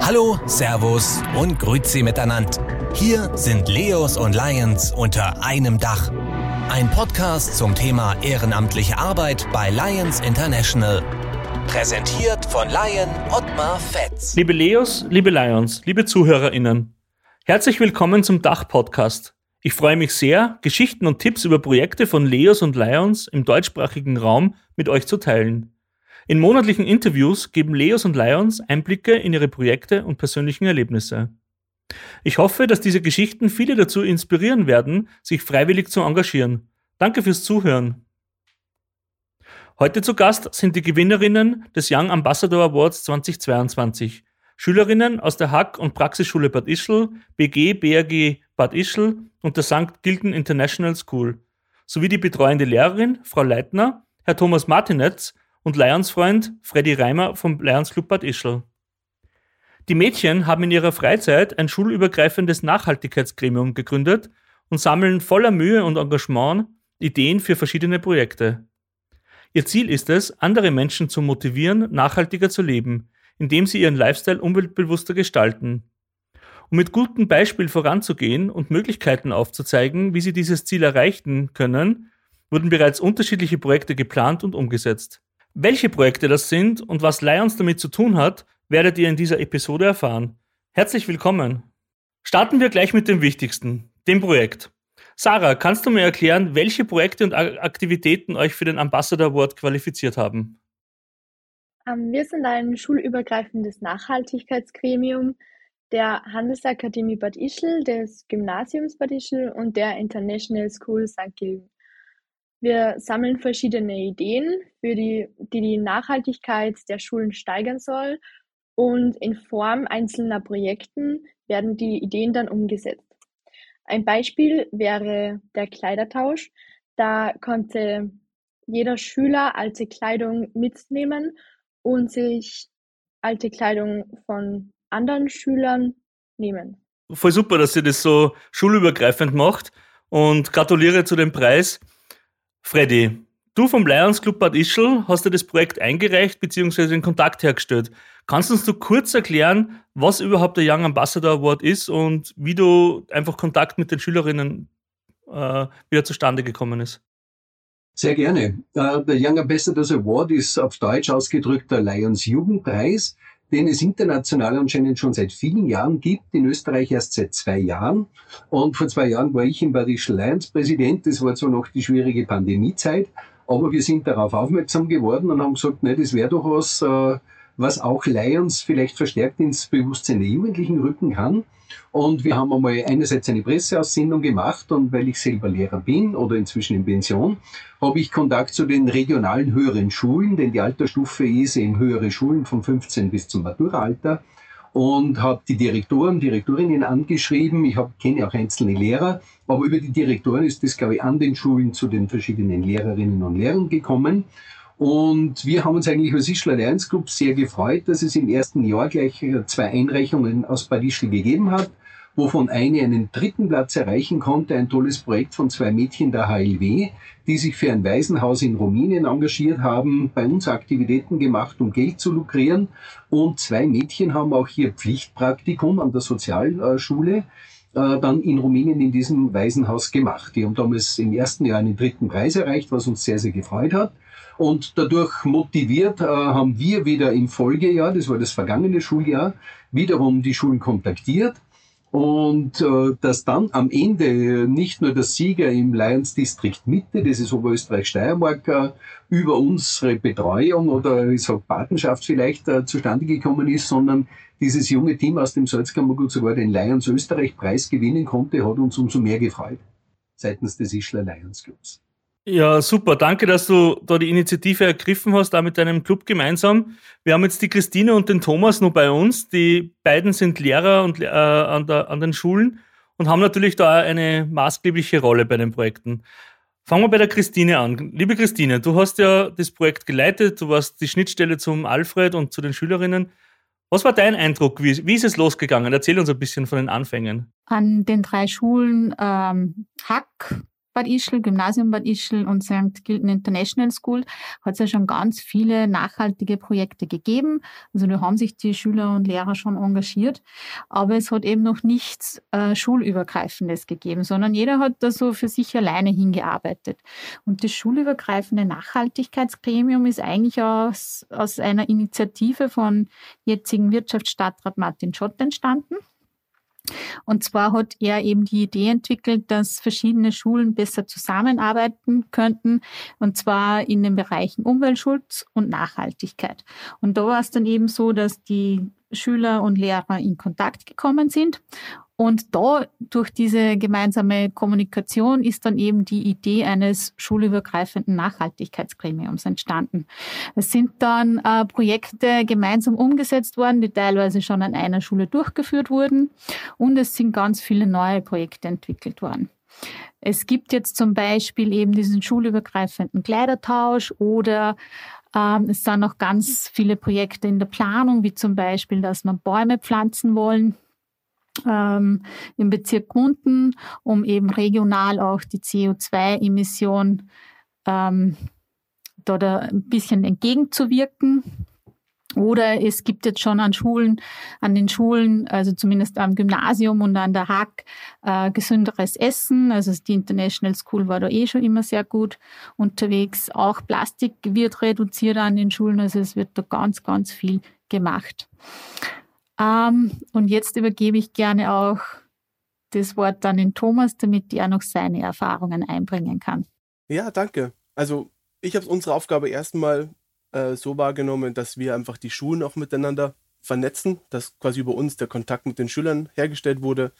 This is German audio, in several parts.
Hallo, Servus und Grüezi miteinander. Hier sind Leos und Lions unter einem Dach. Ein Podcast zum Thema ehrenamtliche Arbeit bei Lions International. Präsentiert von Lion Ottmar Fetz. Liebe Leos, liebe Lions, liebe ZuhörerInnen. Herzlich willkommen zum Dach-Podcast. Ich freue mich sehr, Geschichten und Tipps über Projekte von Leos und Lions im deutschsprachigen Raum mit euch zu teilen. In monatlichen Interviews geben Leos und Lions Einblicke in ihre Projekte und persönlichen Erlebnisse. Ich hoffe, dass diese Geschichten viele dazu inspirieren werden, sich freiwillig zu engagieren. Danke fürs Zuhören. Heute zu Gast sind die Gewinnerinnen des Young Ambassador Awards 2022. Schülerinnen aus der Hack- und Praxisschule Bad Ischl, BG, BRG Bad Ischl und der St. Gilgen International School, sowie die betreuende Lehrerin, Frau Leitner, Herr Thomas Martinetz und Lions-Freund Freddy Reimer vom Lions Club Bad Ischl. Die Mädchen haben in ihrer Freizeit ein schulübergreifendes Nachhaltigkeitsgremium gegründet und sammeln voller Mühe und Engagement Ideen für verschiedene Projekte. Ihr Ziel ist es, andere Menschen zu motivieren, nachhaltiger zu leben, indem sie ihren Lifestyle umweltbewusster gestalten. Um mit gutem Beispiel voranzugehen und Möglichkeiten aufzuzeigen, wie sie dieses Ziel erreichen können, wurden bereits unterschiedliche Projekte geplant und umgesetzt. Welche Projekte das sind und was Lions damit zu tun hat, werdet ihr in dieser Episode erfahren. Herzlich willkommen. Starten wir gleich mit dem Wichtigsten, dem Projekt. Sarah, kannst du mir erklären, welche Projekte und Aktivitäten euch für den Ambassador Award qualifiziert haben? Ähm, wir sind ein schulübergreifendes Nachhaltigkeitsgremium der Handelsakademie Bad Ischl, des Gymnasiums Bad Ischl und der International School St. Gilgen. Wir sammeln verschiedene Ideen, für die, die die Nachhaltigkeit der Schulen steigern soll und in Form einzelner Projekten werden die Ideen dann umgesetzt. Ein Beispiel wäre der Kleidertausch. Da konnte jeder Schüler alte Kleidung mitnehmen und sich alte Kleidung von anderen Schülern nehmen. Voll super, dass ihr das so schulübergreifend macht und gratuliere zu dem Preis. Freddy, du vom Lions Club Bad Ischl hast dir das Projekt eingereicht bzw. den Kontakt hergestellt. Kannst du uns du kurz erklären, was überhaupt der Young Ambassador Award ist und wie du einfach Kontakt mit den Schülerinnen äh, wieder zustande gekommen ist? Sehr gerne. Uh, der Young Ambassadors Award ist auf Deutsch ausgedrückt der Lions Jugendpreis, den es international anscheinend schon seit vielen Jahren gibt, in Österreich erst seit zwei Jahren. Und vor zwei Jahren war ich im Badischen Lions Präsident. Das war zwar noch die schwierige Pandemiezeit, aber wir sind darauf aufmerksam geworden und haben gesagt, ne, das wäre doch was, uh, was auch Lions vielleicht verstärkt ins Bewusstsein der Jugendlichen rücken kann. Und wir haben einmal einerseits eine Presseaussendung gemacht und weil ich selber Lehrer bin oder inzwischen in Pension, habe ich Kontakt zu den regionalen höheren Schulen, denn die Altersstufe ist eben höhere Schulen von 15 bis zum Maturaalter und habe die Direktoren, Direktorinnen angeschrieben. Ich hab, kenne auch einzelne Lehrer, aber über die Direktoren ist das, glaube ich, an den Schulen zu den verschiedenen Lehrerinnen und Lehrern gekommen. Und wir haben uns eigentlich als Ischler Lions Club sehr gefreut, dass es im ersten Jahr gleich äh, zwei Einreichungen aus Bad Ischl gegeben hat, wovon eine einen dritten Platz erreichen konnte, ein tolles Projekt von zwei Mädchen der HLW, die sich für ein Waisenhaus in Rumänien engagiert haben, bei uns Aktivitäten gemacht, um Geld zu lukrieren. Und zwei Mädchen haben auch hier Pflichtpraktikum an der Sozialschule äh, dann in Rumänien in diesem Waisenhaus gemacht. Die haben damals im ersten Jahr einen dritten Preis erreicht, was uns sehr, sehr gefreut hat. Und dadurch motiviert äh, haben wir wieder im Folgejahr, das war das vergangene Schuljahr, wiederum die Schulen kontaktiert. Und äh, dass dann am Ende nicht nur der Sieger im Lions District Mitte, das ist Oberösterreich-Steiermark, äh, über unsere Betreuung oder ich sag Patenschaft vielleicht äh, zustande gekommen ist, sondern dieses junge Team aus dem Salzkammergut sogar den Lions Österreich Preis gewinnen konnte, hat uns umso mehr gefreut seitens des Ischler Lions Clubs. Ja, super. Danke, dass du da die Initiative ergriffen hast, da mit deinem Club gemeinsam. Wir haben jetzt die Christine und den Thomas noch bei uns. Die beiden sind Lehrer und, äh, an, der, an den Schulen und haben natürlich da eine maßgebliche Rolle bei den Projekten. Fangen wir bei der Christine an. Liebe Christine, du hast ja das Projekt geleitet, du warst die Schnittstelle zum Alfred und zu den Schülerinnen. Was war dein Eindruck? Wie, wie ist es losgegangen? Erzähl uns ein bisschen von den Anfängen. An den drei Schulen ähm, Hack, Bad Ischl, Gymnasium Bad Ischl und St. Gilton International School hat es ja schon ganz viele nachhaltige Projekte gegeben. Also da haben sich die Schüler und Lehrer schon engagiert. Aber es hat eben noch nichts äh, Schulübergreifendes gegeben, sondern jeder hat da so für sich alleine hingearbeitet. Und das schulübergreifende Nachhaltigkeitsgremium ist eigentlich aus, aus einer Initiative von jetzigen Wirtschaftsstadtrat Martin Schott entstanden. Und zwar hat er eben die Idee entwickelt, dass verschiedene Schulen besser zusammenarbeiten könnten, und zwar in den Bereichen Umweltschutz und Nachhaltigkeit. Und da war es dann eben so, dass die Schüler und Lehrer in Kontakt gekommen sind und da durch diese gemeinsame Kommunikation ist dann eben die Idee eines schulübergreifenden Nachhaltigkeitsgremiums entstanden. Es sind dann äh, Projekte gemeinsam umgesetzt worden, die teilweise schon an einer Schule durchgeführt wurden und es sind ganz viele neue Projekte entwickelt worden. Es gibt jetzt zum Beispiel eben diesen schulübergreifenden Kleidertausch oder ähm, es sind noch ganz viele Projekte in der Planung, wie zum Beispiel, dass man Bäume pflanzen wollen ähm, im Bezirk Gmunden, um eben regional auch die CO2-Emission ähm, da ein bisschen entgegenzuwirken. Oder es gibt jetzt schon an Schulen, an den Schulen, also zumindest am Gymnasium und an der Hack, äh, gesünderes Essen. Also die International School war da eh schon immer sehr gut unterwegs. Auch Plastik wird reduziert an den Schulen, also es wird da ganz, ganz viel gemacht. Ähm, und jetzt übergebe ich gerne auch das Wort dann in Thomas, damit er noch seine Erfahrungen einbringen kann. Ja, danke. Also ich habe unsere Aufgabe erstmal äh, so wahrgenommen, dass wir einfach die Schulen auch miteinander vernetzen, dass quasi über uns der Kontakt mit den Schülern hergestellt wurde.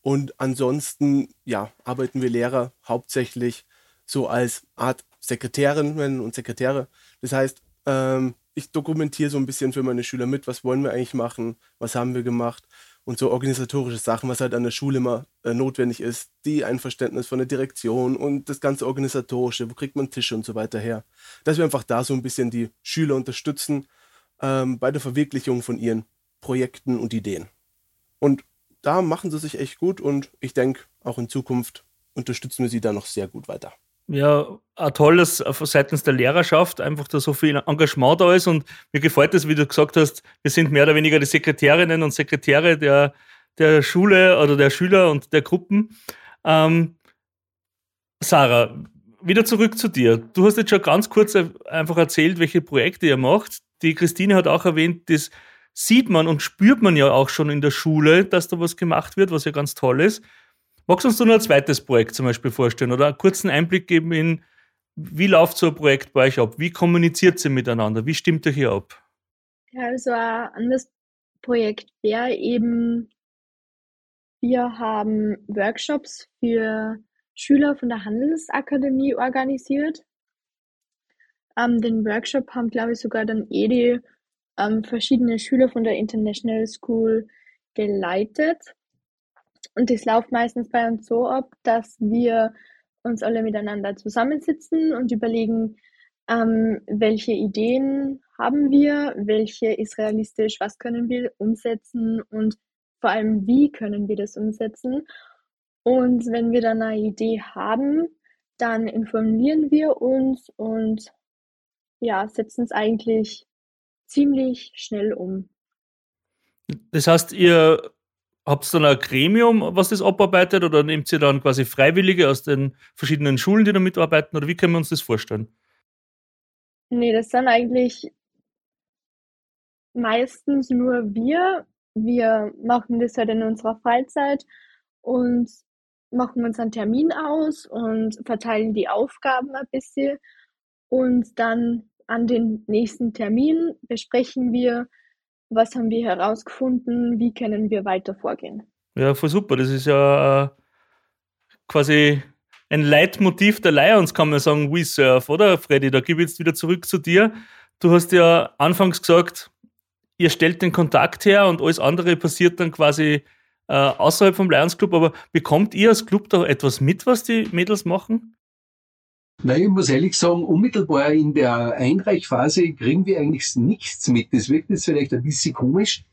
Und ansonsten, ja, arbeiten wir Lehrer hauptsächlich so als Art Sekretärinnen und Sekretäre. Das heißt, ähm, ich dokumentiere so ein bisschen für meine Schüler mit, was wollen wir eigentlich machen, was haben wir gemacht und so organisatorische Sachen, was halt an der Schule immer äh, notwendig ist, die Einverständnis von der Direktion und das ganze organisatorische, wo kriegt man Tische und so weiter her, dass wir einfach da so ein bisschen die Schüler unterstützen ähm, bei der Verwirklichung von ihren Projekten und Ideen. Und da machen sie sich echt gut und ich denke, auch in Zukunft unterstützen wir sie da noch sehr gut weiter ja, ein tolles seitens der Lehrerschaft, einfach da so viel Engagement da ist und mir gefällt es, wie du gesagt hast, wir sind mehr oder weniger die Sekretärinnen und Sekretäre der, der Schule oder der Schüler und der Gruppen. Ähm, Sarah, wieder zurück zu dir. Du hast jetzt schon ganz kurz einfach erzählt, welche Projekte ihr macht. Die Christine hat auch erwähnt, das sieht man und spürt man ja auch schon in der Schule, dass da was gemacht wird, was ja ganz toll ist. Magst du uns noch ein zweites Projekt zum Beispiel vorstellen oder einen kurzen Einblick geben in, wie läuft so ein Projekt bei euch ab? Wie kommuniziert sie miteinander? Wie stimmt ihr hier ab? Ja, also ein anderes Projekt wäre eben, wir haben Workshops für Schüler von der Handelsakademie organisiert. Ähm, den Workshop haben, glaube ich, sogar dann eh die ähm, verschiedene Schüler von der International School geleitet. Und das läuft meistens bei uns so ab, dass wir uns alle miteinander zusammensitzen und überlegen, ähm, welche Ideen haben wir, welche ist realistisch, was können wir umsetzen und vor allem, wie können wir das umsetzen. Und wenn wir dann eine Idee haben, dann informieren wir uns und ja, setzen es eigentlich ziemlich schnell um. Das heißt, ihr Habt ihr dann ein Gremium, was das abarbeitet, oder nehmt ihr dann quasi Freiwillige aus den verschiedenen Schulen, die da mitarbeiten, oder wie können wir uns das vorstellen? Nee, das sind eigentlich meistens nur wir. Wir machen das halt in unserer Freizeit und machen uns einen Termin aus und verteilen die Aufgaben ein bisschen. Und dann an den nächsten Termin besprechen wir, was haben wir herausgefunden, wie können wir weiter vorgehen. Ja, voll super. Das ist ja äh, quasi ein Leitmotiv der Lions, kann man sagen, We Surf, oder Freddy? Da gebe ich jetzt wieder zurück zu dir. Du hast ja anfangs gesagt, ihr stellt den Kontakt her und alles andere passiert dann quasi äh, außerhalb vom Lions Club. Aber bekommt ihr als Club da etwas mit, was die Mädels machen? Nein, ich muss ehrlich sagen, unmittelbar in der Einreichphase kriegen wir eigentlich nichts mit. Das wirkt jetzt vielleicht ein bisschen komisch.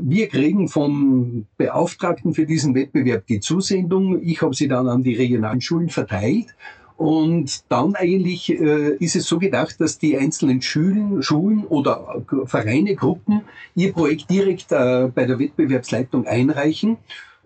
Wir kriegen vom Beauftragten für diesen Wettbewerb die Zusendung. Ich habe sie dann an die regionalen Schulen verteilt. Und dann eigentlich äh, ist es so gedacht, dass die einzelnen Schulen, Schulen oder Vereine, Gruppen ihr Projekt direkt äh, bei der Wettbewerbsleitung einreichen.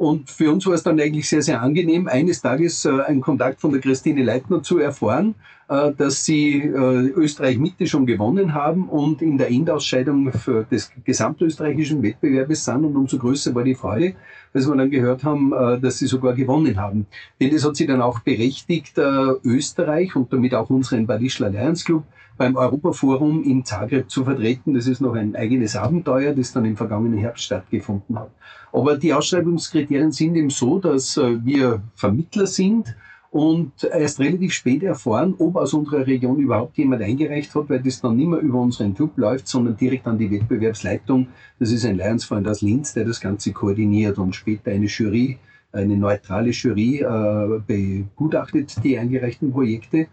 Und für uns war es dann eigentlich sehr, sehr angenehm, eines Tages äh, einen Kontakt von der Christine Leitner zu erfahren, äh, dass sie äh, Österreich Mitte schon gewonnen haben und in der Endausscheidung für des gesamtösterreichischen Wettbewerbes sind. Und umso größer war die Freude, als wir dann gehört haben, äh, dass sie sogar gewonnen haben. Denn das hat sie dann auch berechtigt, äh, Österreich und damit auch unseren Badischler Lions Club beim Europaforum in Zagreb zu vertreten. Das ist noch ein eigenes Abenteuer, das dann im vergangenen Herbst stattgefunden hat. Aber die Ausschreibungskriterien sind eben so, dass äh, wir Vermittler sind und erst relativ spät erfahren, ob aus unserer Region überhaupt jemand eingereicht hat, weil das dann nicht mehr über unseren Club läuft, sondern direkt an die Wettbewerbsleitung. Das ist ein Lionsfreund aus Linz, der das Ganze koordiniert und später eine Jury, eine neutrale Jury äh, begutachtet die eingereichten Projekte.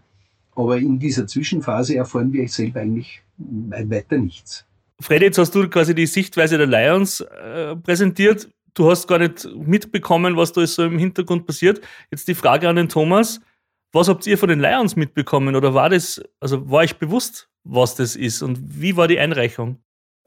Aber in dieser Zwischenphase erfahren wir selber eigentlich weiter nichts. Freddy, jetzt hast du quasi die Sichtweise der Lions äh, präsentiert. Du hast gar nicht mitbekommen, was da so im Hintergrund passiert. Jetzt die Frage an den Thomas. Was habt ihr von den Lions mitbekommen? Oder war das, also war euch bewusst, was das ist? Und wie war die Einreichung?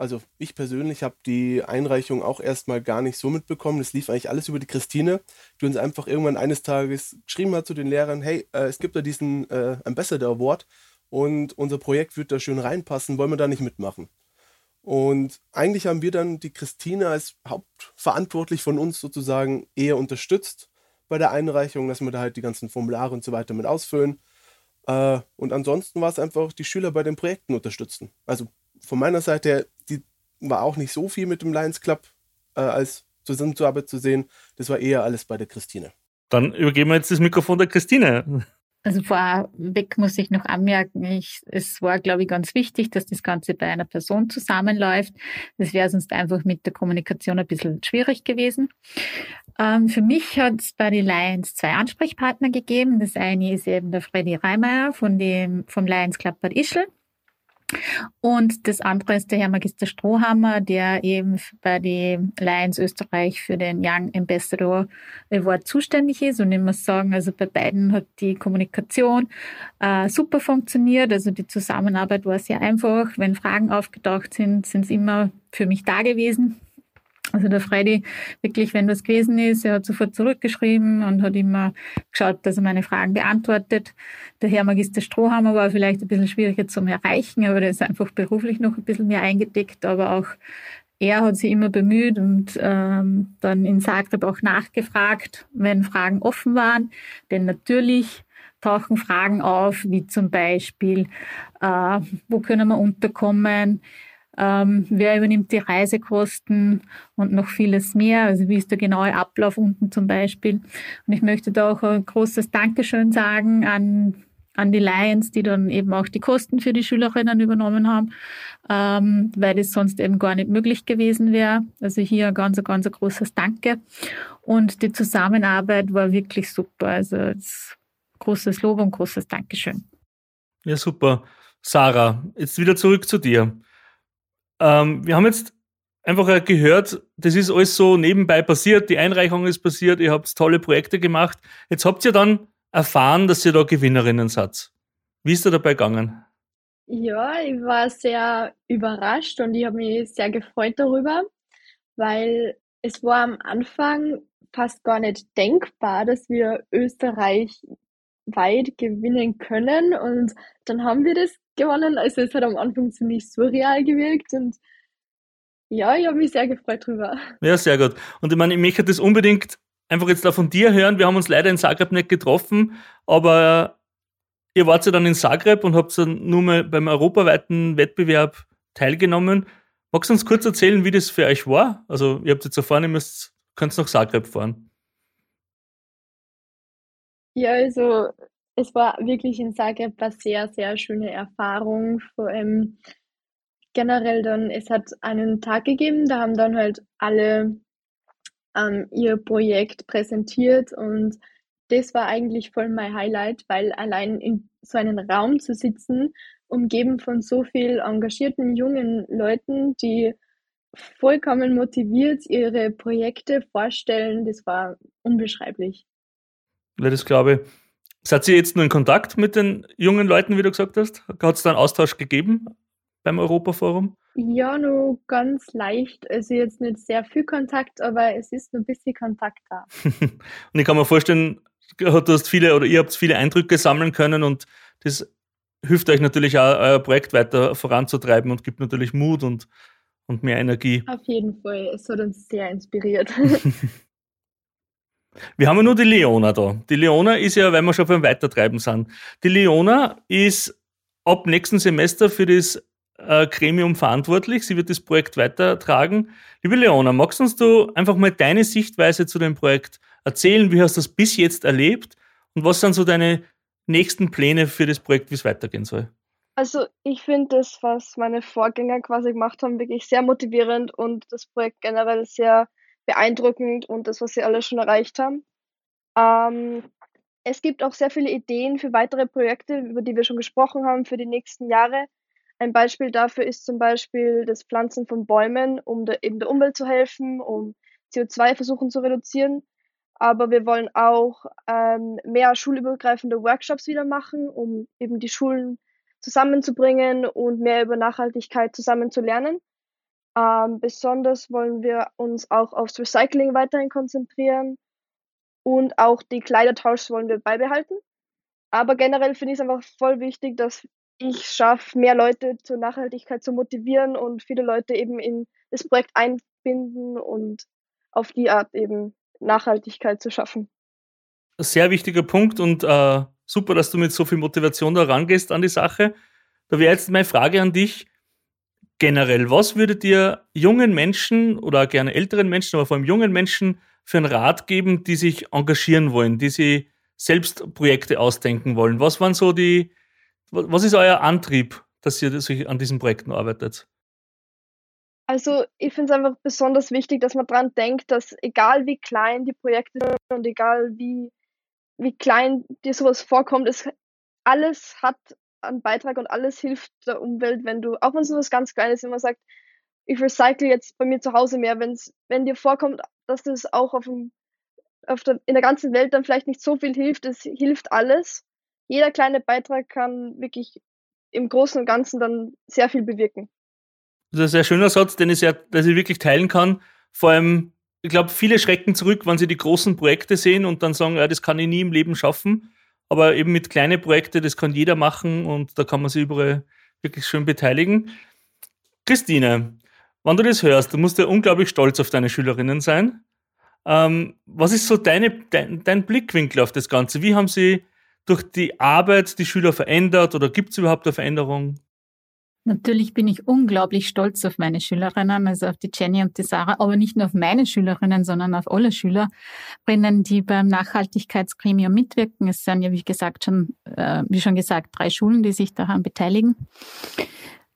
Also ich persönlich habe die Einreichung auch erstmal gar nicht so mitbekommen. Es lief eigentlich alles über die Christine, die uns einfach irgendwann eines Tages geschrieben hat zu den Lehrern, hey, äh, es gibt da diesen äh, Ambassador Award und unser Projekt wird da schön reinpassen, wollen wir da nicht mitmachen? Und eigentlich haben wir dann die Christine als hauptverantwortlich von uns sozusagen eher unterstützt bei der Einreichung, dass wir da halt die ganzen Formulare und so weiter mit ausfüllen. Äh, und ansonsten war es einfach die Schüler bei den Projekten unterstützen. Also von meiner Seite her, die war auch nicht so viel mit dem Lions Club äh, als Zusammenarbeit zu sehen. Das war eher alles bei der Christine. Dann übergeben wir jetzt das Mikrofon der Christine. Also vorweg muss ich noch anmerken, ich, es war, glaube ich, ganz wichtig, dass das Ganze bei einer Person zusammenläuft. Das wäre sonst einfach mit der Kommunikation ein bisschen schwierig gewesen. Ähm, für mich hat es bei den Lions zwei Ansprechpartner gegeben. Das eine ist eben der Freddy Reimeyer von dem, vom Lions Club Bad Ischl. Und das andere ist der Herr Magister Strohhammer, der eben bei den Lions Österreich für den Young Ambassador Award zuständig ist. Und ich muss sagen, also bei beiden hat die Kommunikation äh, super funktioniert. Also die Zusammenarbeit war sehr einfach. Wenn Fragen aufgetaucht sind, sind sie immer für mich da gewesen. Also der Freddy, wirklich, wenn das gewesen ist, er hat sofort zurückgeschrieben und hat immer geschaut, dass er meine Fragen beantwortet. Der Herr Magister Strohhammer war vielleicht ein bisschen schwieriger zum Erreichen, aber der ist einfach beruflich noch ein bisschen mehr eingedeckt, aber auch er hat sich immer bemüht und ähm, dann in Zagreb auch nachgefragt, wenn Fragen offen waren. Denn natürlich tauchen Fragen auf, wie zum Beispiel, äh, wo können wir unterkommen, ähm, wer übernimmt die Reisekosten und noch vieles mehr. Also wie ist der genaue Ablauf unten zum Beispiel. Und ich möchte da auch ein großes Dankeschön sagen an an die Lions, die dann eben auch die Kosten für die Schülerinnen übernommen haben, ähm, weil das sonst eben gar nicht möglich gewesen wäre. Also hier ein ganz, ganz ein großes Danke. Und die Zusammenarbeit war wirklich super. Also großes Lob und großes Dankeschön. Ja, super. Sarah, jetzt wieder zurück zu dir. Ähm, wir haben jetzt einfach gehört, das ist alles so nebenbei passiert, die Einreichung ist passiert, ihr habt tolle Projekte gemacht. Jetzt habt ihr dann erfahren, dass ihr da Gewinnerinnen seid. Wie ist ihr dabei gegangen? Ja, ich war sehr überrascht und ich habe mich sehr gefreut darüber, weil es war am Anfang fast gar nicht denkbar, dass wir Österreich weit gewinnen können und dann haben wir das gewonnen. Also es hat am Anfang ziemlich surreal gewirkt und ja, ich habe mich sehr gefreut drüber. Ja, sehr gut. Und ich meine, ich möchte das unbedingt einfach jetzt da von dir hören. Wir haben uns leider in Zagreb nicht getroffen, aber ihr wart ja dann in Zagreb und habt dann nur mal beim europaweiten Wettbewerb teilgenommen. Magst du uns kurz erzählen, wie das für euch war? Also, ihr habt jetzt erfahren, ihr müsst, könnt nach Zagreb fahren. Ja, also es war wirklich in Zagreb eine sehr, sehr schöne Erfahrung. Vor allem generell dann, es hat einen Tag gegeben, da haben dann halt alle ähm, ihr Projekt präsentiert und das war eigentlich voll mein Highlight, weil allein in so einen Raum zu sitzen, umgeben von so viel engagierten jungen Leuten, die vollkommen motiviert ihre Projekte vorstellen. Das war unbeschreiblich. Ja, das glaube ich. Seid ihr jetzt nur in Kontakt mit den jungen Leuten, wie du gesagt hast? Hat es da einen Austausch gegeben beim Europaforum? Ja, nur ganz leicht. Also jetzt nicht sehr viel Kontakt, aber es ist nur ein bisschen Kontakt da. und ich kann mir vorstellen, du hast viele oder ihr habt viele Eindrücke sammeln können und das hilft euch natürlich auch, euer Projekt weiter voranzutreiben und gibt natürlich Mut und, und mehr Energie. Auf jeden Fall. Es hat uns sehr inspiriert. Wir haben ja nur die Leona da. Die Leona ist ja, weil wir schon beim Weitertreiben sind. Die Leona ist ab nächsten Semester für das äh, Gremium verantwortlich. Sie wird das Projekt weitertragen. Liebe Leona, magst uns du einfach mal deine Sichtweise zu dem Projekt erzählen? Wie hast du das bis jetzt erlebt? Und was sind so deine nächsten Pläne für das Projekt, wie es weitergehen soll? Also ich finde das, was meine Vorgänger quasi gemacht haben, wirklich sehr motivierend und das Projekt generell sehr beeindruckend und das, was sie alle schon erreicht haben. Ähm, es gibt auch sehr viele Ideen für weitere Projekte, über die wir schon gesprochen haben, für die nächsten Jahre. Ein Beispiel dafür ist zum Beispiel das Pflanzen von Bäumen, um der, eben der Umwelt zu helfen, um CO2 versuchen zu reduzieren. Aber wir wollen auch ähm, mehr schulübergreifende Workshops wieder machen, um eben die Schulen zusammenzubringen und mehr über Nachhaltigkeit zusammen zu lernen. Ähm, besonders wollen wir uns auch aufs Recycling weiterhin konzentrieren und auch die Kleidertausch wollen wir beibehalten. Aber generell finde ich es einfach voll wichtig, dass ich schaffe, mehr Leute zur Nachhaltigkeit zu motivieren und viele Leute eben in das Projekt einbinden und auf die Art eben Nachhaltigkeit zu schaffen. Sehr wichtiger Punkt und äh, super, dass du mit so viel Motivation da rangehst an die Sache. Da wäre jetzt meine Frage an dich generell. Was würdet ihr jungen Menschen oder gerne älteren Menschen, aber vor allem jungen Menschen für einen Rat geben, die sich engagieren wollen, die sich selbst Projekte ausdenken wollen? Was waren so die, was ist euer Antrieb, dass ihr sich an diesen Projekten arbeitet? Also ich finde es einfach besonders wichtig, dass man daran denkt, dass egal wie klein die Projekte sind und egal wie, wie klein dir sowas vorkommt, es alles hat einen Beitrag und alles hilft der Umwelt, wenn du, auch wenn es nur was ganz Kleines immer sagt, ich recycle jetzt bei mir zu Hause mehr, wenn's, wenn dir vorkommt, dass das auch auf dem, auf der, in der ganzen Welt dann vielleicht nicht so viel hilft, es hilft alles. Jeder kleine Beitrag kann wirklich im Großen und Ganzen dann sehr viel bewirken. Das ist ein sehr schöner Satz, den ich, sehr, dass ich wirklich teilen kann. Vor allem, ich glaube, viele schrecken zurück, wenn sie die großen Projekte sehen und dann sagen, ja, das kann ich nie im Leben schaffen. Aber eben mit kleinen Projekten, das kann jeder machen und da kann man sich überall wirklich schön beteiligen. Christine, wenn du das hörst, du musst ja unglaublich stolz auf deine Schülerinnen sein. Ähm, was ist so deine, dein, dein Blickwinkel auf das Ganze? Wie haben sie durch die Arbeit die Schüler verändert oder gibt es überhaupt eine Veränderung? Natürlich bin ich unglaublich stolz auf meine Schülerinnen, also auf die Jenny und die Sarah, aber nicht nur auf meine Schülerinnen, sondern auf alle Schülerinnen, die beim Nachhaltigkeitsgremium mitwirken. Es sind ja, wie gesagt, schon, äh, wie schon gesagt, drei Schulen, die sich daran beteiligen.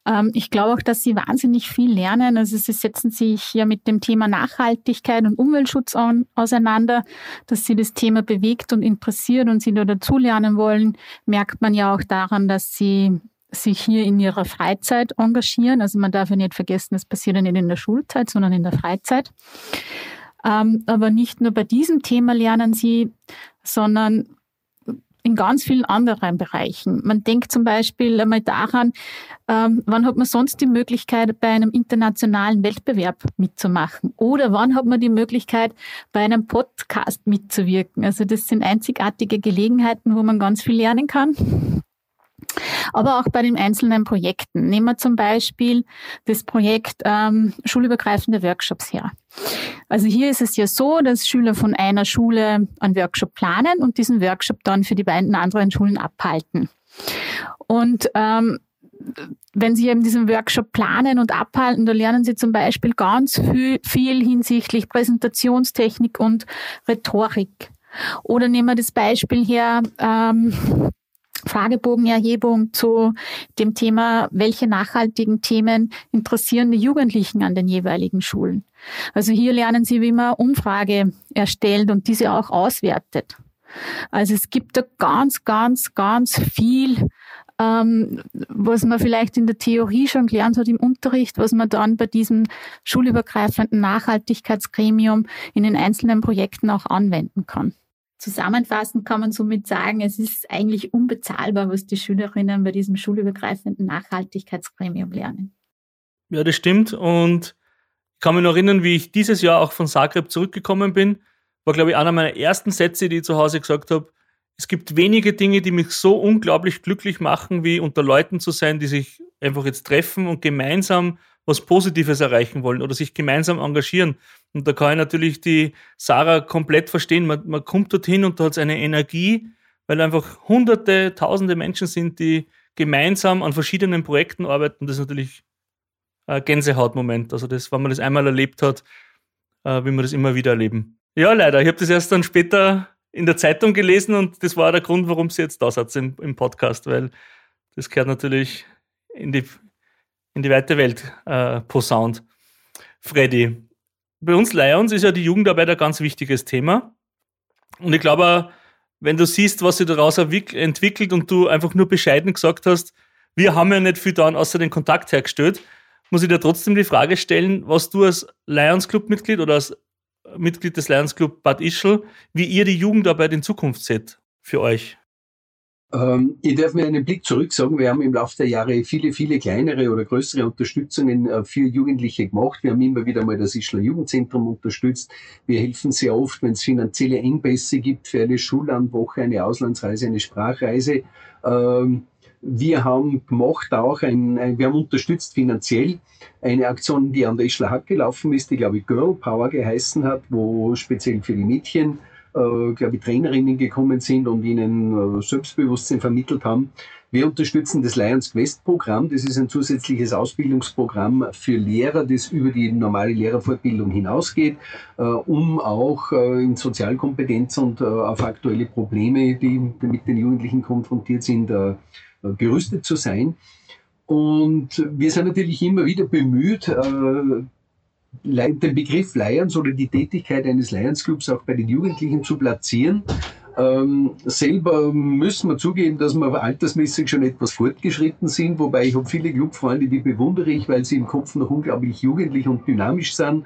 Ähm, ich glaube auch, dass sie wahnsinnig viel lernen. Also sie setzen sich ja mit dem Thema Nachhaltigkeit und Umweltschutz an, auseinander, dass sie das Thema bewegt und interessiert und sie da dazulernen wollen, merkt man ja auch daran, dass sie sich hier in ihrer Freizeit engagieren. Also man darf ja nicht vergessen, das passiert ja nicht in der Schulzeit, sondern in der Freizeit. Ähm, aber nicht nur bei diesem Thema lernen sie, sondern in ganz vielen anderen Bereichen. Man denkt zum Beispiel einmal daran, ähm, wann hat man sonst die Möglichkeit, bei einem internationalen Wettbewerb mitzumachen? Oder wann hat man die Möglichkeit, bei einem Podcast mitzuwirken? Also das sind einzigartige Gelegenheiten, wo man ganz viel lernen kann aber auch bei den einzelnen Projekten. Nehmen wir zum Beispiel das Projekt ähm, schulübergreifende Workshops her. Also hier ist es ja so, dass Schüler von einer Schule einen Workshop planen und diesen Workshop dann für die beiden anderen Schulen abhalten. Und ähm, wenn Sie eben diesen Workshop planen und abhalten, da lernen Sie zum Beispiel ganz viel, viel hinsichtlich Präsentationstechnik und Rhetorik. Oder nehmen wir das Beispiel her, ähm, Fragebogenerhebung zu dem Thema, welche nachhaltigen Themen interessieren die Jugendlichen an den jeweiligen Schulen. Also hier lernen sie, wie man Umfrage erstellt und diese auch auswertet. Also es gibt da ganz, ganz, ganz viel, ähm, was man vielleicht in der Theorie schon gelernt hat im Unterricht, was man dann bei diesem schulübergreifenden Nachhaltigkeitsgremium in den einzelnen Projekten auch anwenden kann. Zusammenfassend kann man somit sagen, es ist eigentlich unbezahlbar, was die Schülerinnen bei diesem schulübergreifenden Nachhaltigkeitsgremium lernen. Ja, das stimmt. Und ich kann mich noch erinnern, wie ich dieses Jahr auch von Zagreb zurückgekommen bin, war, glaube ich, einer meiner ersten Sätze, die ich zu Hause gesagt habe. Es gibt wenige Dinge, die mich so unglaublich glücklich machen, wie unter Leuten zu sein, die sich einfach jetzt treffen und gemeinsam was Positives erreichen wollen oder sich gemeinsam engagieren. Und da kann ich natürlich die Sarah komplett verstehen. Man, man kommt dorthin und da hat es eine Energie, weil einfach hunderte, tausende Menschen sind, die gemeinsam an verschiedenen Projekten arbeiten. Das ist natürlich ein Gänsehautmoment. Also das, wenn man das einmal erlebt hat, äh, will man das immer wieder erleben. Ja, leider. Ich habe das erst dann später in der Zeitung gelesen und das war der Grund, warum sie jetzt da sitzt im, im Podcast, weil das gehört natürlich in die, in die weite Welt äh, posaunt. Freddy, bei uns Lions ist ja die Jugendarbeit ein ganz wichtiges Thema. Und ich glaube, wenn du siehst, was sich daraus entwickelt und du einfach nur bescheiden gesagt hast, wir haben ja nicht viel daran außer den Kontakt hergestellt, muss ich dir trotzdem die Frage stellen, was du als Lions Club Mitglied oder als Mitglied des Lions Club Bad Ischl, wie ihr die Jugendarbeit in Zukunft seht für euch. Ähm, ich darf mir einen Blick zurück sagen. Wir haben im Laufe der Jahre viele, viele kleinere oder größere Unterstützungen äh, für Jugendliche gemacht. Wir haben immer wieder mal das Ischler Jugendzentrum unterstützt. Wir helfen sehr oft, wenn es finanzielle Engpässe gibt für eine Schullandwoche, eine Auslandsreise, eine Sprachreise. Ähm, wir haben gemacht auch ein, ein, wir haben unterstützt finanziell eine Aktion, die an der Ischler Hack gelaufen ist, die glaube ich Girl Power geheißen hat, wo speziell für die Mädchen glaube ich, Trainerinnen gekommen sind und ihnen äh, Selbstbewusstsein vermittelt haben. Wir unterstützen das Lions Quest Programm. Das ist ein zusätzliches Ausbildungsprogramm für Lehrer, das über die normale Lehrerfortbildung hinausgeht, äh, um auch äh, in Sozialkompetenz und äh, auf aktuelle Probleme, die mit den Jugendlichen konfrontiert sind, äh, gerüstet zu sein. Und wir sind natürlich immer wieder bemüht, äh, den Begriff Lions oder die Tätigkeit eines Lions Clubs auch bei den Jugendlichen zu platzieren. Ähm, selber müssen wir zugeben, dass wir altersmäßig schon etwas fortgeschritten sind, wobei ich habe viele Clubfreunde, die bewundere ich, weil sie im Kopf noch unglaublich jugendlich und dynamisch sind.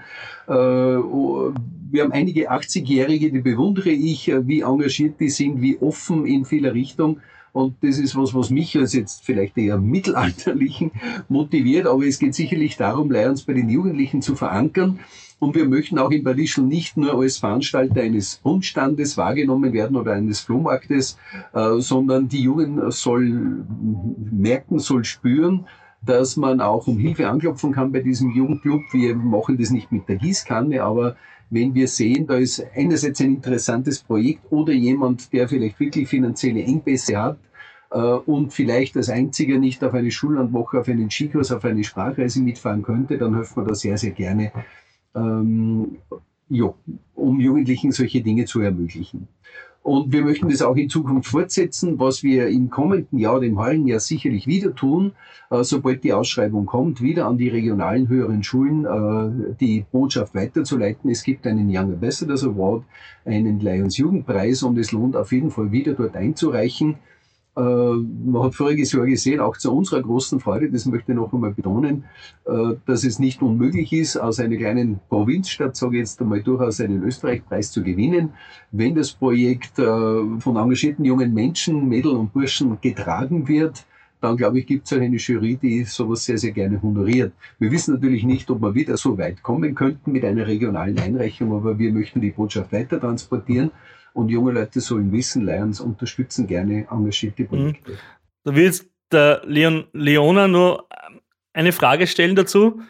Äh, wir haben einige 80-Jährige, die bewundere ich, äh, wie engagiert die sind, wie offen in vieler Richtung. Und das ist was, was mich als jetzt vielleicht eher Mittelalterlichen motiviert. Aber es geht sicherlich darum, Lions bei den Jugendlichen zu verankern. Und wir möchten auch in Badischl nicht nur als Veranstalter eines Rundstandes wahrgenommen werden oder eines Flohmarktes, äh, sondern die Jugend soll merken, soll spüren, dass man auch um Hilfe anklopfen kann bei diesem Jugendclub. Wir machen das nicht mit der Gießkanne, aber wenn wir sehen, da ist einerseits ein interessantes Projekt oder jemand, der vielleicht wirklich finanzielle Engpässe hat äh, und vielleicht als einziger nicht auf eine Schullandwoche, auf einen Skikurs, auf eine Sprachreise mitfahren könnte, dann helfen wir da sehr, sehr gerne, ähm, jo, um Jugendlichen solche Dinge zu ermöglichen. Und wir möchten das auch in Zukunft fortsetzen, was wir im kommenden Jahr, dem heurigen Jahr sicherlich wieder tun, äh, sobald die Ausschreibung kommt, wieder an die regionalen höheren Schulen äh, die Botschaft weiterzuleiten. Es gibt einen Young Ambassadors Award, einen Lions Jugendpreis und es lohnt auf jeden Fall wieder dort einzureichen. Äh, man hat voriges Jahr gesehen, auch zu unserer großen Freude, das möchte ich noch einmal betonen, äh, dass es nicht unmöglich ist, aus einer kleinen Provinzstadt, sage ich jetzt einmal, durchaus einen Österreichpreis zu gewinnen, wenn das Projekt äh, von engagierten jungen Menschen, Mädel und Burschen getragen wird dann glaube ich, gibt es eine Jury, die sowas sehr, sehr gerne honoriert. Wir wissen natürlich nicht, ob wir wieder so weit kommen könnten mit einer regionalen Einreichung, aber wir möchten die Botschaft weiter transportieren und junge Leute sollen wissen, Lions unterstützen gerne engagierte Projekte. Mhm. Da will jetzt der Leon, Leona nur eine Frage stellen dazu.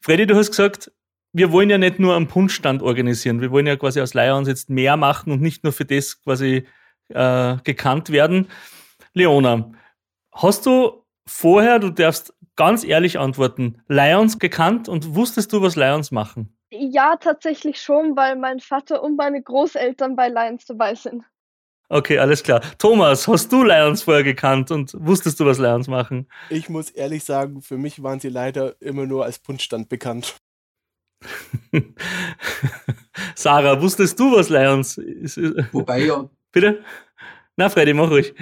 Freddy, du hast gesagt, wir wollen ja nicht nur einen Punschstand organisieren, wir wollen ja quasi aus Lions jetzt mehr machen und nicht nur für das quasi äh, gekannt werden. Leona, hast du vorher, du darfst ganz ehrlich antworten, Lions gekannt und wusstest du, was Lions machen? Ja, tatsächlich schon, weil mein Vater und meine Großeltern bei Lions dabei sind. Okay, alles klar. Thomas, hast du Lions vorher gekannt und wusstest du, was Lions machen? Ich muss ehrlich sagen, für mich waren sie leider immer nur als Punschstand bekannt. Sarah, wusstest du, was Lions ist? Wobei ja Bitte? Na, Freddy, mach ruhig.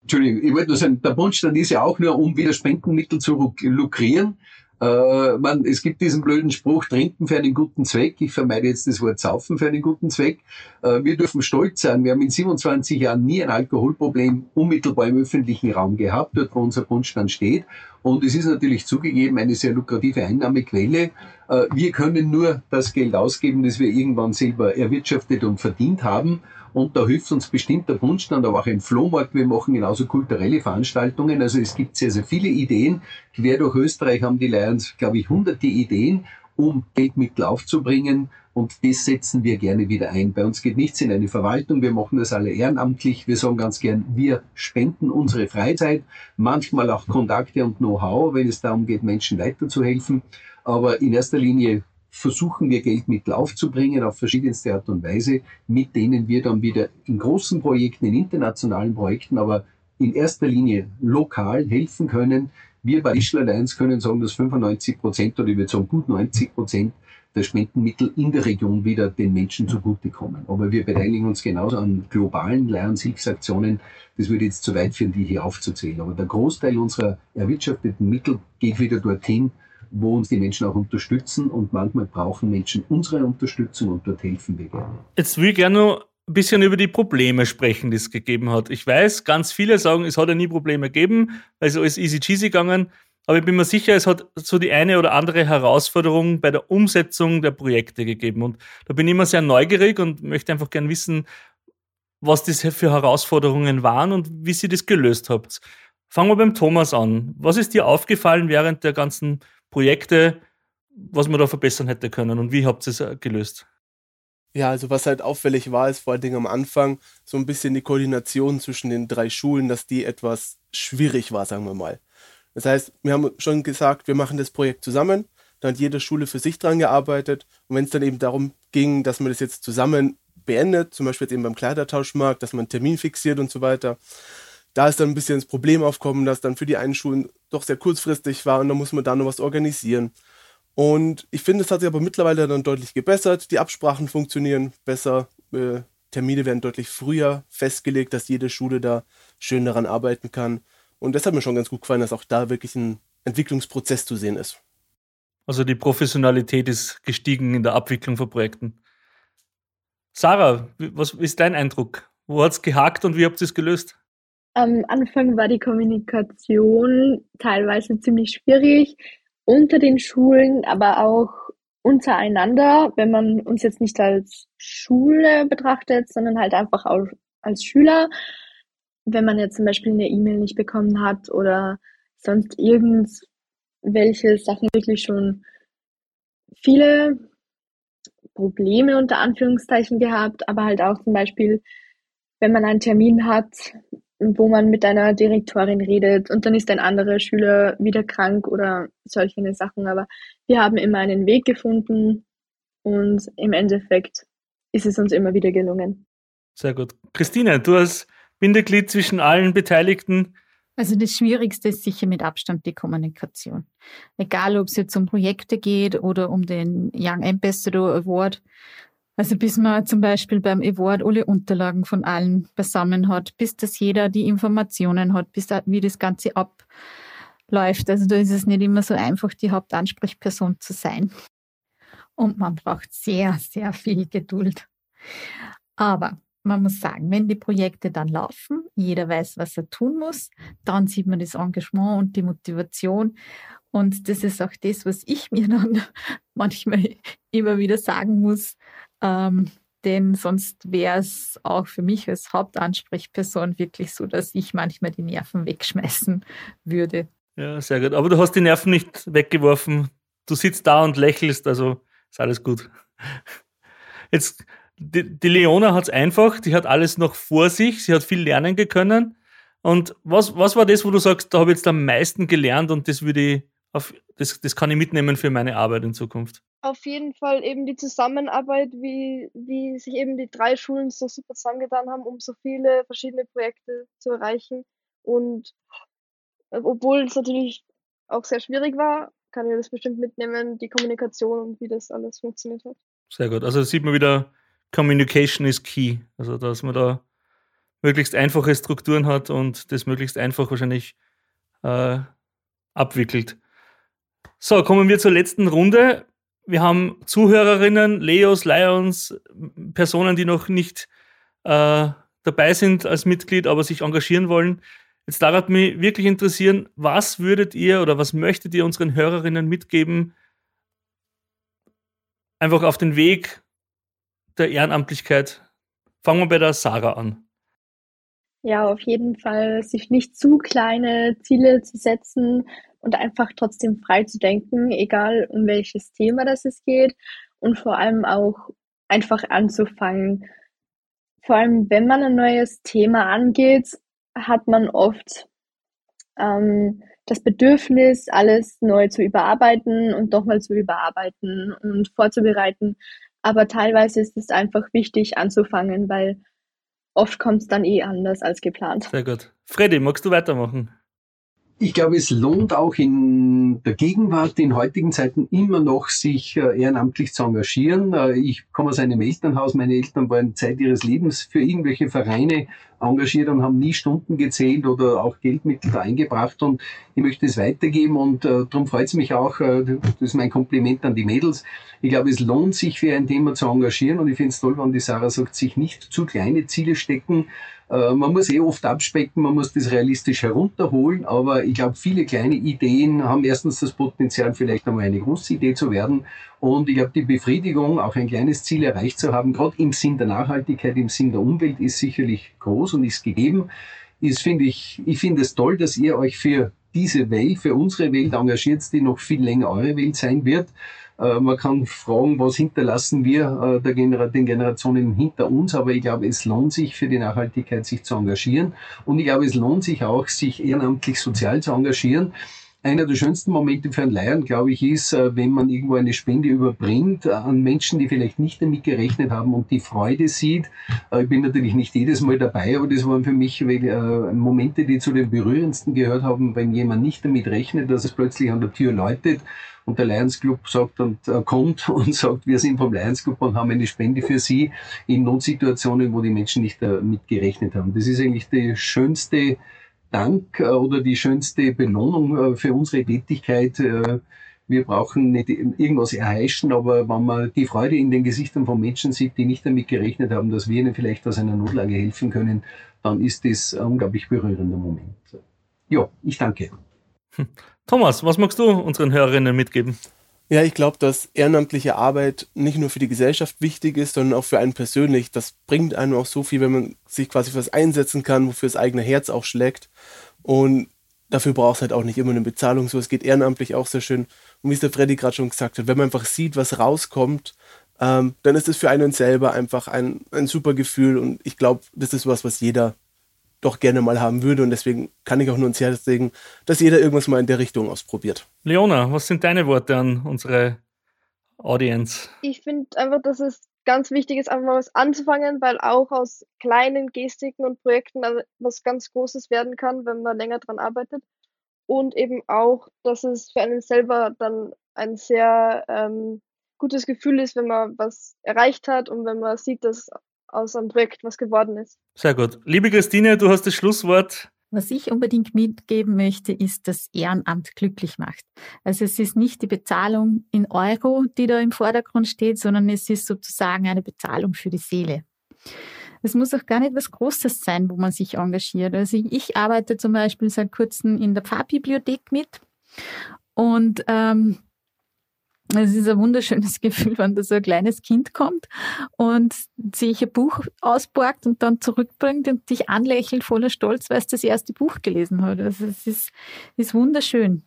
Entschuldigung, ich wollte nur sagen, der Bundstand ist ja auch nur, um wieder Spendenmittel zu lukrieren. Äh, man, es gibt diesen blöden Spruch, trinken für einen guten Zweck. Ich vermeide jetzt das Wort saufen für einen guten Zweck. Äh, wir dürfen stolz sein. Wir haben in 27 Jahren nie ein Alkoholproblem unmittelbar im öffentlichen Raum gehabt, dort wo unser Grundstand steht. Und es ist natürlich zugegeben eine sehr lukrative Einnahmequelle. Äh, wir können nur das Geld ausgeben, das wir irgendwann selber erwirtschaftet und verdient haben. Und da hilft uns bestimmt der Bundstand, aber auch ein Flohmarkt. Wir machen genauso kulturelle Veranstaltungen. Also es gibt sehr, sehr viele Ideen. Quer durch Österreich haben die Lions, glaube ich, hunderte Ideen, um Geldmittel aufzubringen. Und das setzen wir gerne wieder ein. Bei uns geht nichts in eine Verwaltung. Wir machen das alle ehrenamtlich. Wir sagen ganz gern, wir spenden unsere Freizeit, manchmal auch Kontakte und Know-how, wenn es darum geht, Menschen weiterzuhelfen. Aber in erster Linie versuchen wir Geldmittel aufzubringen auf verschiedenste Art und Weise, mit denen wir dann wieder in großen Projekten, in internationalen Projekten, aber in erster Linie lokal helfen können. Wir bei Ischl Alliance können sagen, dass 95 Prozent oder ich würde sagen gut 90 Prozent der Spendenmittel in der Region wieder den Menschen zugutekommen. Aber wir beteiligen uns genauso an globalen Lions-Hilfsaktionen. Das würde jetzt zu weit führen, die hier aufzuzählen. Aber der Großteil unserer erwirtschafteten Mittel geht wieder dorthin, wo uns die Menschen auch unterstützen und manchmal brauchen Menschen unsere Unterstützung und dort helfen wir gerne. Jetzt will ich gerne noch ein bisschen über die Probleme sprechen, die es gegeben hat. Ich weiß, ganz viele sagen, es hat ja nie Probleme gegeben, es alles easy cheesy gegangen. Aber ich bin mir sicher, es hat so die eine oder andere Herausforderung bei der Umsetzung der Projekte gegeben. Und da bin ich immer sehr neugierig und möchte einfach gerne wissen, was das für Herausforderungen waren und wie sie das gelöst habt. Fangen wir beim Thomas an. Was ist dir aufgefallen während der ganzen Projekte, was man da verbessern hätte können und wie habt ihr es äh, gelöst? Ja, also was halt auffällig war, ist vor allen Dingen am Anfang so ein bisschen die Koordination zwischen den drei Schulen, dass die etwas schwierig war, sagen wir mal. Das heißt, wir haben schon gesagt, wir machen das Projekt zusammen, dann hat jede Schule für sich dran gearbeitet und wenn es dann eben darum ging, dass man das jetzt zusammen beendet, zum Beispiel jetzt eben beim Kleidertauschmarkt, dass man einen Termin fixiert und so weiter, da ist dann ein bisschen das Problem aufkommen, dass dann für die einen Schulen doch sehr kurzfristig war und da muss man da noch was organisieren. Und ich finde, es hat sich aber mittlerweile dann deutlich gebessert. Die Absprachen funktionieren besser. Äh, Termine werden deutlich früher festgelegt, dass jede Schule da schön daran arbeiten kann. Und das hat mir schon ganz gut gefallen, dass auch da wirklich ein Entwicklungsprozess zu sehen ist. Also die Professionalität ist gestiegen in der Abwicklung von Projekten. Sarah, was ist dein Eindruck? Wo hat es gehakt und wie habt ihr es gelöst? Am Anfang war die Kommunikation teilweise ziemlich schwierig unter den Schulen, aber auch untereinander, wenn man uns jetzt nicht als Schule betrachtet, sondern halt einfach auch als Schüler. Wenn man jetzt zum Beispiel eine E-Mail nicht bekommen hat oder sonst irgendwelche Sachen wirklich schon viele Probleme unter Anführungszeichen gehabt, aber halt auch zum Beispiel, wenn man einen Termin hat wo man mit einer Direktorin redet und dann ist ein anderer Schüler wieder krank oder solche Sachen. Aber wir haben immer einen Weg gefunden und im Endeffekt ist es uns immer wieder gelungen. Sehr gut. Christine, du als Bindeglied zwischen allen Beteiligten. Also das Schwierigste ist sicher mit Abstand die Kommunikation. Egal, ob es jetzt um Projekte geht oder um den Young Ambassador Award. Also bis man zum Beispiel beim Award alle Unterlagen von allen beisammen hat, bis dass jeder die Informationen hat, bis da, wie das Ganze abläuft. Also da ist es nicht immer so einfach, die Hauptansprechperson zu sein. Und man braucht sehr, sehr viel Geduld. Aber man muss sagen, wenn die Projekte dann laufen, jeder weiß, was er tun muss, dann sieht man das Engagement und die Motivation. Und das ist auch das, was ich mir dann manchmal immer wieder sagen muss, ähm, denn sonst wäre es auch für mich als Hauptansprechperson wirklich so, dass ich manchmal die Nerven wegschmeißen würde. Ja, sehr gut. Aber du hast die Nerven nicht weggeworfen. Du sitzt da und lächelst, also ist alles gut. Jetzt, die, die Leona hat es einfach, die hat alles noch vor sich, sie hat viel lernen können. Und was, was war das, wo du sagst, da habe ich jetzt am meisten gelernt und das würde ich auf, das, das kann ich mitnehmen für meine Arbeit in Zukunft? Auf jeden Fall eben die Zusammenarbeit, wie, wie sich eben die drei Schulen so super zusammengetan haben, um so viele verschiedene Projekte zu erreichen. Und äh, obwohl es natürlich auch sehr schwierig war, kann ich das bestimmt mitnehmen, die Kommunikation und wie das alles funktioniert hat. Sehr gut. Also sieht man wieder, Communication is key. Also, dass man da möglichst einfache Strukturen hat und das möglichst einfach wahrscheinlich äh, abwickelt. So, kommen wir zur letzten Runde. Wir haben Zuhörerinnen, Leos, Lions, Personen, die noch nicht äh, dabei sind als Mitglied, aber sich engagieren wollen. Jetzt darf mich wirklich interessieren, was würdet ihr oder was möchtet ihr unseren Hörerinnen mitgeben, einfach auf den Weg der Ehrenamtlichkeit? Fangen wir bei der Sarah an. Ja, auf jeden Fall, sich nicht zu kleine Ziele zu setzen und einfach trotzdem frei zu denken, egal um welches Thema das es geht und vor allem auch einfach anzufangen. Vor allem, wenn man ein neues Thema angeht, hat man oft ähm, das Bedürfnis, alles neu zu überarbeiten und nochmal zu überarbeiten und vorzubereiten. Aber teilweise ist es einfach wichtig anzufangen, weil oft kommt es dann eh anders als geplant. Sehr gut. Freddy, magst du weitermachen? Ich glaube, es lohnt auch in der Gegenwart, in heutigen Zeiten immer noch, sich äh, ehrenamtlich zu engagieren. Äh, ich komme aus einem Elternhaus. Meine Eltern waren Zeit ihres Lebens für irgendwelche Vereine engagiert und haben nie Stunden gezählt oder auch Geldmittel da eingebracht. Und ich möchte es weitergeben und äh, darum freut es mich auch, äh, das ist mein Kompliment an die Mädels. Ich glaube, es lohnt sich für ein Thema zu engagieren und ich finde es toll, wenn die Sarah sagt, sich nicht zu kleine Ziele stecken, äh, man muss eh oft abspecken, man muss das realistisch herunterholen, aber ich glaube, viele kleine Ideen haben erstens das Potenzial, vielleicht einmal eine große Idee zu werden. Und ich glaube, die Befriedigung, auch ein kleines Ziel erreicht zu haben, gerade im Sinn der Nachhaltigkeit, im Sinn der Umwelt, ist sicherlich groß und ist gegeben. Ist, finde ich, ich finde es toll, dass ihr euch für diese Welt, für unsere Welt engagiert, die noch viel länger eure Welt sein wird. Äh, man kann fragen, was hinterlassen wir äh, der Gener den Generationen hinter uns, aber ich glaube, es lohnt sich für die Nachhaltigkeit, sich zu engagieren. Und ich glaube, es lohnt sich auch, sich ehrenamtlich sozial zu engagieren. Einer der schönsten Momente für einen Laien, glaube ich, ist, äh, wenn man irgendwo eine Spende überbringt an Menschen, die vielleicht nicht damit gerechnet haben und die Freude sieht. Ich bin natürlich nicht jedes Mal dabei, aber das waren für mich Momente, die zu den berührendsten gehört haben, wenn jemand nicht damit rechnet, dass es plötzlich an der Tür läutet und der Lions Club sagt und äh, kommt und sagt, wir sind vom Lions Club und haben eine Spende für Sie in Notsituationen, wo die Menschen nicht damit äh, gerechnet haben. Das ist eigentlich die schönste Dank äh, oder die schönste Belohnung äh, für unsere Tätigkeit. Äh, wir brauchen nicht irgendwas erheischen, aber wenn man die Freude in den Gesichtern von Menschen sieht, die nicht damit gerechnet haben, dass wir ihnen vielleicht aus einer Notlage helfen können, dann ist das ein unglaublich berührender Moment. Ja, ich danke. Thomas, was magst du unseren Hörerinnen mitgeben? Ja, ich glaube, dass ehrenamtliche Arbeit nicht nur für die Gesellschaft wichtig ist, sondern auch für einen persönlich. Das bringt einem auch so viel, wenn man sich quasi für was einsetzen kann, wofür das eigene Herz auch schlägt. Und dafür braucht es halt auch nicht immer eine Bezahlung. So, es geht ehrenamtlich auch sehr schön. Und wie es der Freddy gerade schon gesagt hat, wenn man einfach sieht, was rauskommt, ähm, dann ist es für einen selber einfach ein, ein super Gefühl. Und ich glaube, das ist was, was jeder doch gerne mal haben würde. Und deswegen kann ich auch nur ins Herz legen, dass jeder irgendwas mal in der Richtung ausprobiert. Leona, was sind deine Worte an unsere Audience? Ich finde einfach, dass es ganz wichtig ist, einfach mal was anzufangen, weil auch aus kleinen Gestiken und Projekten was ganz Großes werden kann, wenn man länger dran arbeitet. Und eben auch, dass es für einen selber dann ein sehr ähm, gutes Gefühl ist, wenn man was erreicht hat und wenn man sieht, dass aus einem Projekt was geworden ist. Sehr gut. Liebe Christine, du hast das Schlusswort. Was ich unbedingt mitgeben möchte, ist, dass Ehrenamt glücklich macht. Also es ist nicht die Bezahlung in Euro, die da im Vordergrund steht, sondern es ist sozusagen eine Bezahlung für die Seele. Es muss auch gar nicht was Großes sein, wo man sich engagiert. Also ich arbeite zum Beispiel seit kurzem in der Pfarrbibliothek mit und ähm, es ist ein wunderschönes Gefühl, wenn da so ein kleines Kind kommt und sich ein Buch ausborgt und dann zurückbringt und dich anlächelt voller Stolz, weil es das erste Buch gelesen hat. Also es ist, ist wunderschön.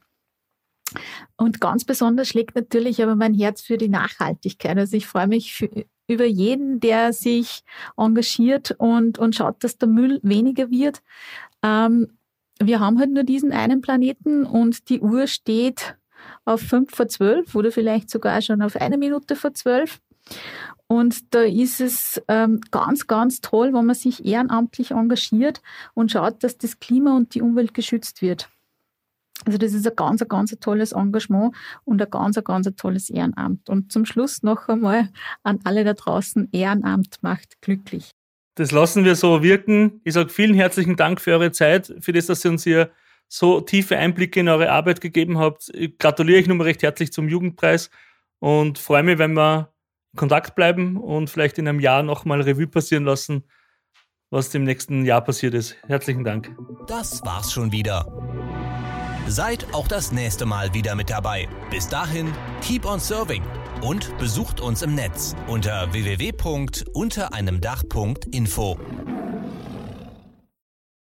Und ganz besonders schlägt natürlich aber mein Herz für die Nachhaltigkeit. Also ich freue mich für, über jeden, der sich engagiert und, und schaut, dass der Müll weniger wird. Ähm, wir haben halt nur diesen einen Planeten und die Uhr steht auf fünf vor zwölf oder vielleicht sogar schon auf eine Minute vor zwölf. Und da ist es ähm, ganz, ganz toll, wenn man sich ehrenamtlich engagiert und schaut, dass das Klima und die Umwelt geschützt wird. Also das ist ein ganz, ein ganz tolles Engagement und ein ganz, ein ganz tolles Ehrenamt. Und zum Schluss noch einmal an alle da draußen, Ehrenamt macht glücklich. Das lassen wir so wirken. Ich sage vielen herzlichen Dank für eure Zeit, für das, dass ihr uns hier so tiefe Einblicke in eure Arbeit gegeben habt. Ich gratuliere euch nochmal recht herzlich zum Jugendpreis und freue mich, wenn wir in Kontakt bleiben und vielleicht in einem Jahr nochmal Revue passieren lassen, was dem nächsten Jahr passiert ist. Herzlichen Dank. Das war's schon wieder. Seid auch das nächste Mal wieder mit dabei. Bis dahin, keep on serving und besucht uns im Netz unter www.untereinemdach.info.